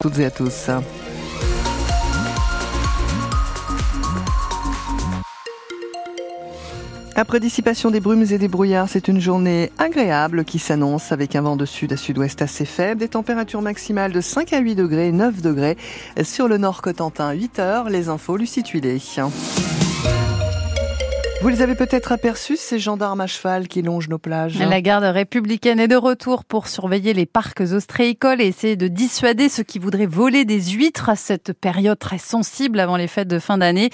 toutes et à tous. Après dissipation des brumes et des brouillards, c'est une journée agréable qui s'annonce avec un vent de sud à sud-ouest assez faible, des températures maximales de 5 à 8 degrés, 9 degrés sur le nord Cotentin, 8 heures, les infos Lucie vous les avez peut-être aperçus, ces gendarmes à cheval qui longent nos plages. La garde républicaine est de retour pour surveiller les parcs ostréicoles et essayer de dissuader ceux qui voudraient voler des huîtres à cette période très sensible avant les fêtes de fin d'année.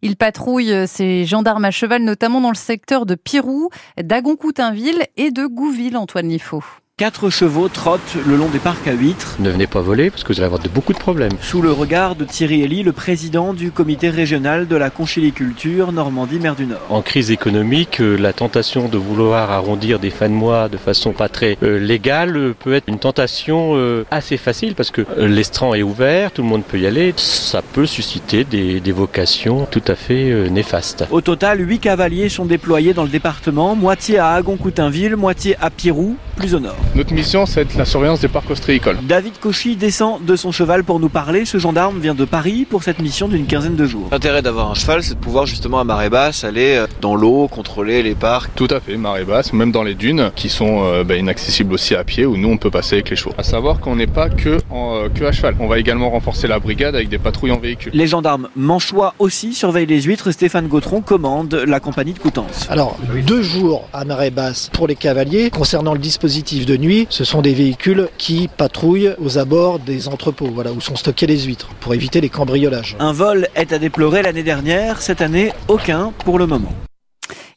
Ils patrouillent ces gendarmes à cheval, notamment dans le secteur de Pirou, d'Agoncoutainville et de Gouville, Antoine Liffaut. Quatre chevaux trottent le long des parcs à huîtres. Ne venez pas voler parce que vous allez avoir de, beaucoup de problèmes. Sous le regard de Thierry Elie, le président du comité régional de la conchiliculture Normandie-Mer du Nord. En crise économique, euh, la tentation de vouloir arrondir des fins de mois de façon pas très euh, légale euh, peut être une tentation assez facile parce que l'estran est ouvert, tout le monde peut y aller. Ça peut susciter des, des vocations tout à fait néfastes. Au total, huit cavaliers sont déployés dans le département, moitié à Agon-Coutainville, moitié à Pirou, plus au nord. Notre mission, c'est la surveillance des parcs ostréicoles. David Cauchy descend de son cheval pour nous parler. Ce gendarme vient de Paris pour cette mission d'une quinzaine de jours. L'intérêt d'avoir un cheval, c'est de pouvoir justement à marée basse aller euh, dans l'eau, contrôler les parcs. Tout à fait, marée basse, même dans les dunes qui sont euh, bah, inaccessibles aussi à pied où nous on peut passer avec les chevaux. À savoir qu'on n'est pas que, en, euh, que à cheval. On va également renforcer la brigade avec des patrouilles en véhicule. Les gendarmes manchois aussi surveillent les huîtres. Stéphane Gautron commande la compagnie de Coutances. Alors, deux jours à marée basse pour les cavaliers. Concernant le dispositif de nuit, ce sont des véhicules qui patrouillent aux abords des entrepôts, voilà, où sont stockées les huîtres, pour éviter les cambriolages. Un vol est à déplorer l'année dernière, cette année aucun pour le moment.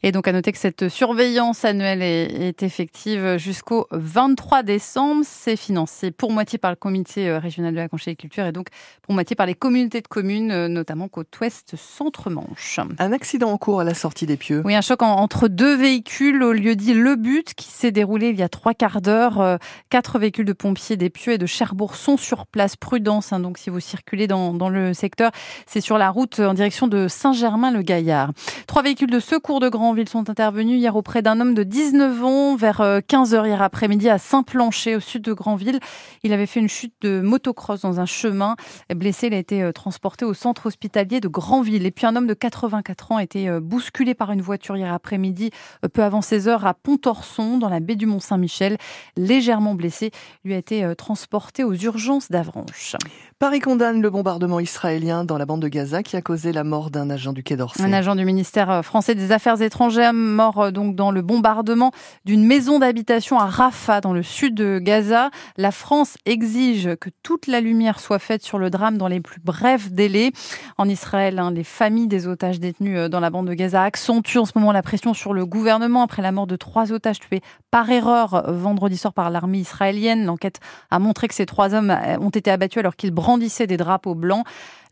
Et donc à noter que cette surveillance annuelle est, effective jusqu'au 23 décembre. C'est financé pour moitié par le comité euh, régional de la conchyliculture et donc pour moitié par les communautés de communes, euh, notamment Côte-Ouest Centre-Manche. Un accident en cours à la sortie des Pieux. Oui, un choc entre deux véhicules au lieu dit Le But qui s'est déroulé il y a trois quarts d'heure. Euh, quatre véhicules de pompiers des Pieux et de Cherbourg sont sur place. Prudence, hein, donc si vous circulez dans, dans le secteur, c'est sur la route en direction de Saint-Germain-le-Gaillard. Trois véhicules de secours de Grand ils sont intervenus hier auprès d'un homme de 19 ans vers 15h euh, hier après-midi à Saint-Plancher au sud de Granville. Il avait fait une chute de motocross dans un chemin. Blessé, il a été euh, transporté au centre hospitalier de Granville. Et puis un homme de 84 ans a été euh, bousculé par une voiture hier après-midi, peu avant 16h à Pontorson, dans la baie du Mont-Saint-Michel. Légèrement blessé, lui a été transporté aux urgences d'Avranches. Paris condamne le bombardement israélien dans la bande de Gaza qui a causé la mort d'un agent du Quai d'Orsay. Un agent du ministère français des Affaires étrangères mort euh, donc dans le bombardement d'une maison d'habitation à Rafah dans le sud de Gaza. La France exige que toute la lumière soit faite sur le drame dans les plus brefs délais. En Israël, hein, les familles des otages détenus euh, dans la bande de Gaza accentuent en ce moment la pression sur le gouvernement après la mort de trois otages tués par erreur euh, vendredi soir par l'armée israélienne. L'enquête a montré que ces trois hommes ont été abattus alors qu'ils brandissaient des drapeaux blancs.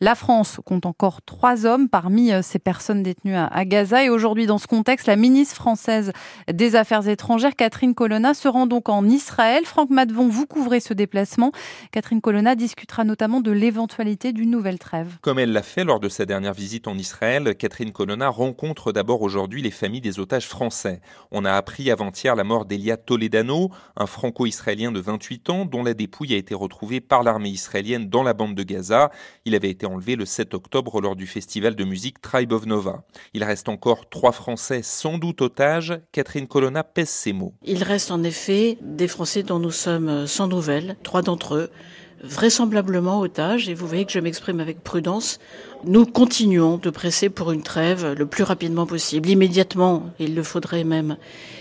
La France compte encore trois hommes parmi euh, ces personnes détenues à Gaza. Et aujourd'hui, dans ce contexte, la ministre française des Affaires étrangères, Catherine Colonna, se rend donc en Israël. Franck Madvon, vous couvrez ce déplacement. Catherine Colonna discutera notamment de l'éventualité d'une nouvelle trêve. Comme elle l'a fait lors de sa dernière visite en Israël, Catherine Colonna rencontre d'abord aujourd'hui les familles des otages français. On a appris avant-hier la mort d'Elia Toledano, un franco-israélien de 28 ans dont la dépouille a été retrouvée par l'armée israélienne dans la bande de Gaza. Il avait été enlevé le 7 octobre lors du festival de musique Tribe of Nova. Il reste encore trois Français sans doute otages. Catherine Colonna pèse ses mots. Il reste en effet des Français dont nous sommes sans nouvelles, trois d'entre eux vraisemblablement otages, et vous voyez que je m'exprime avec prudence, nous continuons de presser pour une trêve le plus rapidement possible, immédiatement, il le faudrait même,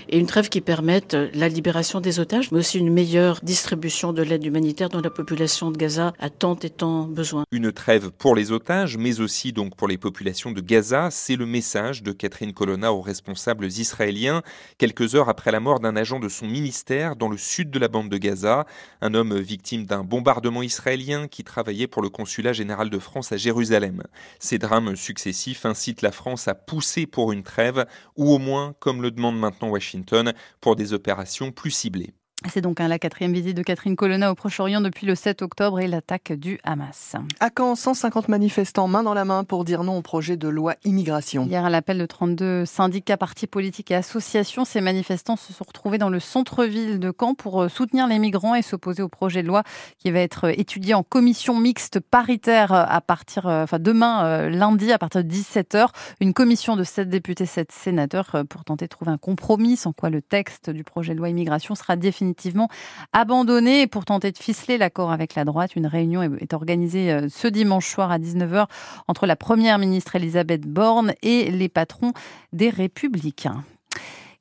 et une trêve qui permette la libération des otages, mais aussi une meilleure distribution de l'aide humanitaire dont la population de Gaza a tant et tant besoin. Une trêve pour les otages, mais aussi donc pour les populations de Gaza, c'est le message de Catherine Colonna aux responsables israéliens, quelques heures après la mort d'un agent de son ministère dans le sud de la bande de Gaza, un homme victime d'un bombardement israélien qui travaillait pour le consulat général de France à Jérusalem. Ces drames successifs incitent la France à pousser pour une trêve, ou au moins, comme le demande maintenant Washington, pour des opérations plus ciblées. C'est donc hein, la quatrième visite de Catherine Colonna au Proche-Orient depuis le 7 octobre et l'attaque du Hamas. À Caen, 150 manifestants main dans la main pour dire non au projet de loi immigration. Hier, à l'appel de 32 syndicats, partis politiques et associations, ces manifestants se sont retrouvés dans le centre-ville de Caen pour euh, soutenir les migrants et s'opposer au projet de loi qui va être étudié en commission mixte paritaire à partir, euh, enfin demain, euh, lundi, à partir de 17h. Une commission de 7 députés, 7 sénateurs pour tenter de trouver un compromis sans quoi le texte du projet de loi immigration sera définitivement définitivement abandonné. Pour tenter de ficeler l'accord avec la droite, une réunion est organisée euh, ce dimanche soir à 19h entre la première ministre Elisabeth Borne et les patrons des Républicains.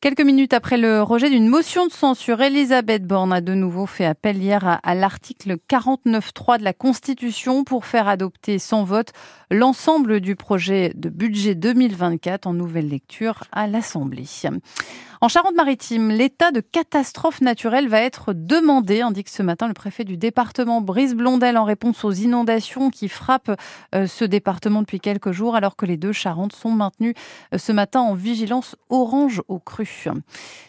Quelques minutes après le rejet d'une motion de censure, Elisabeth Borne a de nouveau fait appel hier à, à l'article 49.3 de la Constitution pour faire adopter sans vote l'ensemble du projet de budget 2024 en nouvelle lecture à l'Assemblée. En Charente-Maritime, l'état de catastrophe naturelle va être demandé, indique ce matin le préfet du département Brice Blondel en réponse aux inondations qui frappent euh, ce département depuis quelques jours, alors que les deux Charentes sont maintenues euh, ce matin en vigilance orange au cru.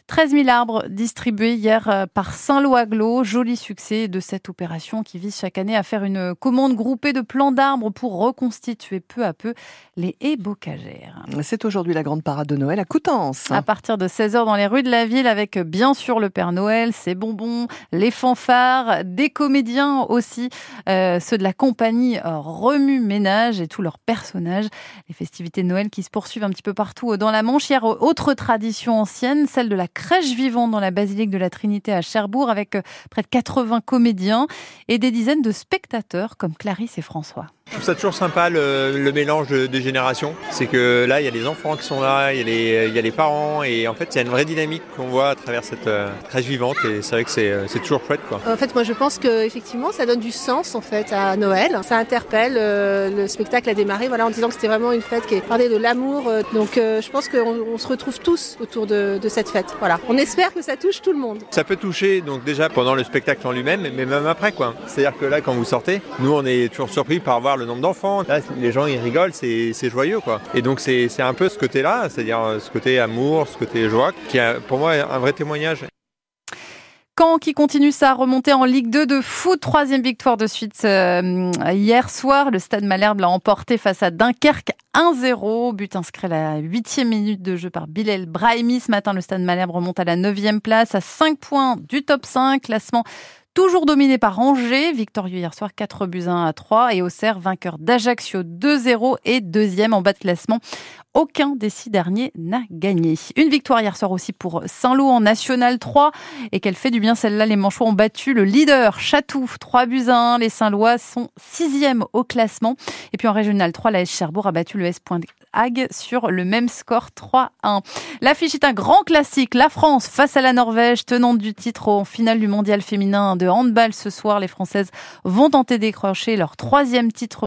13 000 arbres distribués hier euh, par Saint-Lô-Aglo. Joli succès de cette opération qui vise chaque année à faire une commande groupée de plants d'arbres pour reconstituer peu à peu les haies bocagères. C'est aujourd'hui la grande parade de Noël à Coutances. À partir de 16h dans les rues de la ville avec bien sûr le Père Noël, ses bonbons, les fanfares, des comédiens aussi, euh, ceux de la compagnie Remue Ménage et tous leurs personnages. Les festivités de Noël qui se poursuivent un petit peu partout dans la Manche. Hier, autre tradition ancienne, celle de la crèche vivante dans la basilique de la Trinité à Cherbourg avec euh, près de 80 comédiens et des dizaines de spectateurs comme Clarisse et François. Trouve ça toujours sympa le, le mélange de, de générations. C'est que là, il y a les enfants qui sont là, il y a les, il y a les parents, et en fait, il y a une vraie dynamique qu'on voit à travers cette euh, crèche vivante, et c'est vrai que c'est, c'est toujours chouette. Quoi. En fait, moi, je pense que effectivement, ça donne du sens en fait à Noël. Ça interpelle. Euh, le spectacle a démarré, voilà, en disant que c'était vraiment une fête qui parlait de l'amour. Euh, donc, euh, je pense qu'on on se retrouve tous autour de, de, cette fête. Voilà. On espère que ça touche tout le monde. Ça peut toucher, donc déjà pendant le spectacle en lui-même, mais même après, quoi. C'est-à-dire que là, quand vous sortez, nous, on est toujours surpris par voir le nombre d'enfants. Là, les gens, ils rigolent, c'est, joyeux, quoi. Et donc, c'est, un peu ce côté-là, c'est-à-dire ce côté amour, ce côté joie, qui est pour moi un vrai témoignage. Caen qui continue sa remontée en Ligue 2 de foot. Troisième victoire de suite euh, hier soir. Le Stade Malherbe l'a emporté face à Dunkerque 1-0. But inscrit à la huitième minute de jeu par Bilal Brahimi. Ce matin, le Stade Malherbe remonte à la neuvième place à 5 points du top 5. Classement toujours dominé par Angers, victorieux hier soir 4 buts 1 à 3 et Auxerre vainqueur d'Ajaccio 2-0 et deuxième en bas de classement. Aucun des six derniers n'a gagné. Une victoire hier soir aussi pour Saint-Lô en National 3 et qu'elle fait du bien celle-là. Les Manchois ont battu le leader Château 3 buts à 1. Les Saint-Lois sont sixième au classement. Et puis en Régional 3, la S a battu Hague sur le même score 3-1. L'affiche est un grand classique. La France face à la Norvège, tenante du titre en finale du mondial féminin de handball ce soir. Les Françaises vont tenter décrocher leur troisième titre